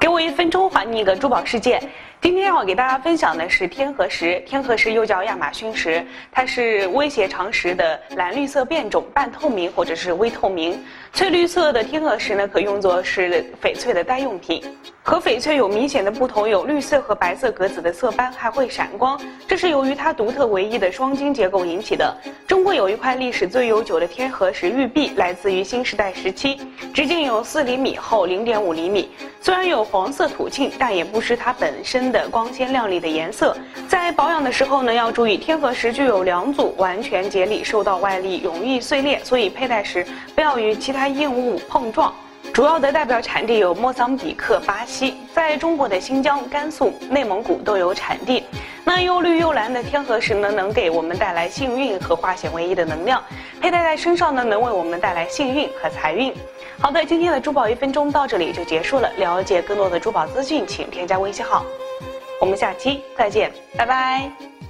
给我一分钟，还你一个珠宝世界。今天要给大家分享的是天河石，天河石又叫亚马逊石，它是威胁长石的蓝绿色变种，半透明或者是微透明。翠绿色的天河石呢，可用作是翡翠的代用品。和翡翠有明显的不同，有绿色和白色格子的色斑，还会闪光，这是由于它独特唯一的双晶结构引起的。中国有一块历史最悠久的天河石玉璧，来自于新时代时期，直径有四厘米，厚零点五厘米。虽然有黄色土沁，但也不失它本身的光鲜亮丽的颜色。在保养的时候呢，要注意天河石具有两组完全节理，受到外力容易碎裂，所以佩戴时不要与其他硬物碰撞。主要的代表产地有莫桑比克、巴西，在中国的新疆、甘肃、内蒙古都有产地。那又绿又蓝的天河石呢，能给我们带来幸运和化险为夷的能量，佩戴在身上呢，能为我们带来幸运和财运。好的，今天的珠宝一分钟到这里就结束了。了解更多的珠宝资讯，请添加微信号。我们下期再见，拜拜。